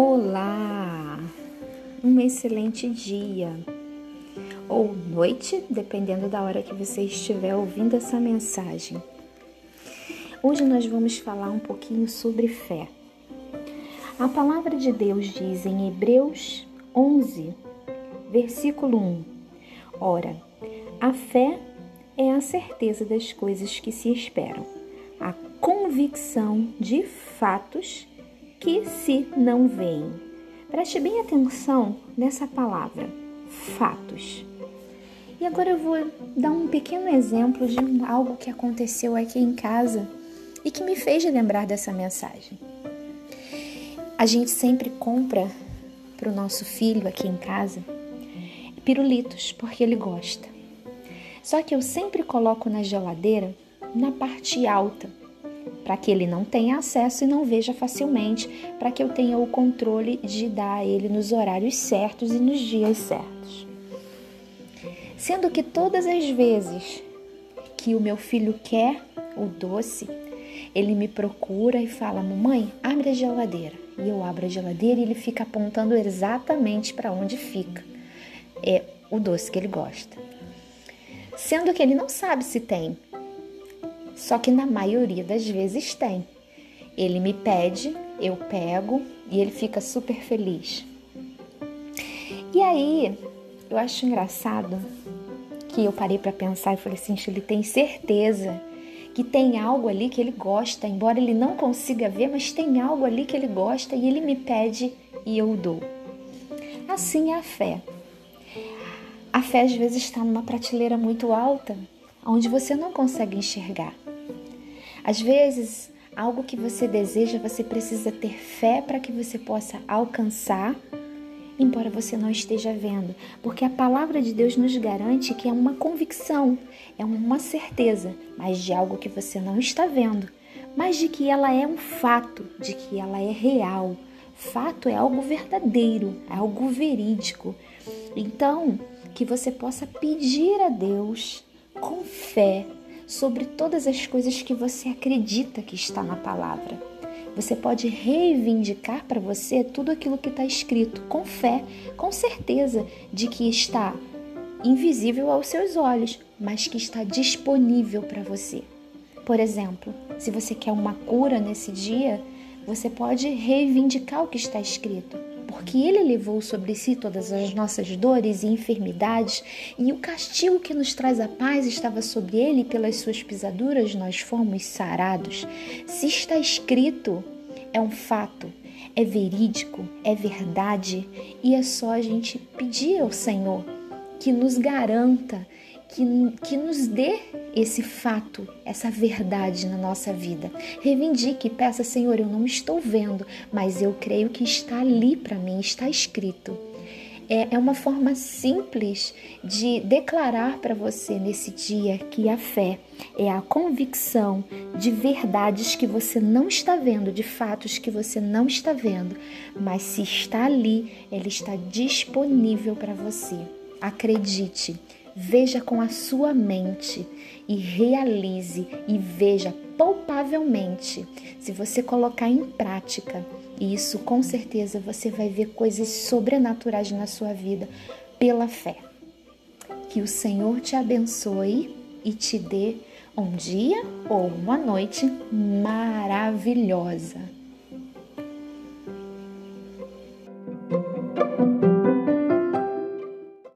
Olá! Um excelente dia ou noite, dependendo da hora que você estiver ouvindo essa mensagem. Hoje nós vamos falar um pouquinho sobre fé. A palavra de Deus diz em Hebreus 11, versículo 1: Ora, a fé é a certeza das coisas que se esperam, a convicção de fatos que se não veem. Preste bem atenção nessa palavra, fatos. E agora eu vou dar um pequeno exemplo de algo que aconteceu aqui em casa e que me fez lembrar dessa mensagem. A gente sempre compra para o nosso filho aqui em casa pirulitos porque ele gosta. Só que eu sempre coloco na geladeira na parte alta para que ele não tenha acesso e não veja facilmente, para que eu tenha o controle de dar a ele nos horários certos e nos dias certos. Sendo que todas as vezes que o meu filho quer o doce, ele me procura e fala: Mamãe, abre a geladeira. E eu abro a geladeira e ele fica apontando exatamente para onde fica é o doce que ele gosta. Sendo que ele não sabe se tem, só que na maioria das vezes tem. Ele me pede, eu pego e ele fica super feliz. E aí, eu acho engraçado que eu parei para pensar e falei assim: ele tem certeza que tem algo ali que ele gosta, embora ele não consiga ver, mas tem algo ali que ele gosta e ele me pede e eu dou. Assim é a fé. A fé às vezes está numa prateleira muito alta, onde você não consegue enxergar. Às vezes, algo que você deseja, você precisa ter fé para que você possa alcançar, embora você não esteja vendo, porque a palavra de Deus nos garante que é uma convicção, é uma certeza, mas de algo que você não está vendo, mas de que ela é um fato, de que ela é real. Fato é algo verdadeiro, é algo verídico. Então, que você possa pedir a Deus com fé sobre todas as coisas que você acredita que está na palavra. Você pode reivindicar para você tudo aquilo que está escrito com fé, com certeza de que está invisível aos seus olhos, mas que está disponível para você. Por exemplo, se você quer uma cura nesse dia, você pode reivindicar o que está escrito porque ele levou sobre si todas as nossas dores e enfermidades, e o castigo que nos traz a paz estava sobre ele, e pelas suas pisaduras nós fomos sarados. Se está escrito, é um fato, é verídico, é verdade, e é só a gente pedir ao Senhor que nos garanta que, que nos dê esse fato, essa verdade na nossa vida. Reivindique, peça, Senhor, eu não estou vendo, mas eu creio que está ali para mim, está escrito. É, é uma forma simples de declarar para você nesse dia que a fé é a convicção de verdades que você não está vendo, de fatos que você não está vendo, mas se está ali, ela está disponível para você. Acredite, veja com a sua mente e realize e veja palpavelmente. Se você colocar em prática isso, com certeza você vai ver coisas sobrenaturais na sua vida pela fé. Que o Senhor te abençoe e te dê um dia ou uma noite maravilhosa.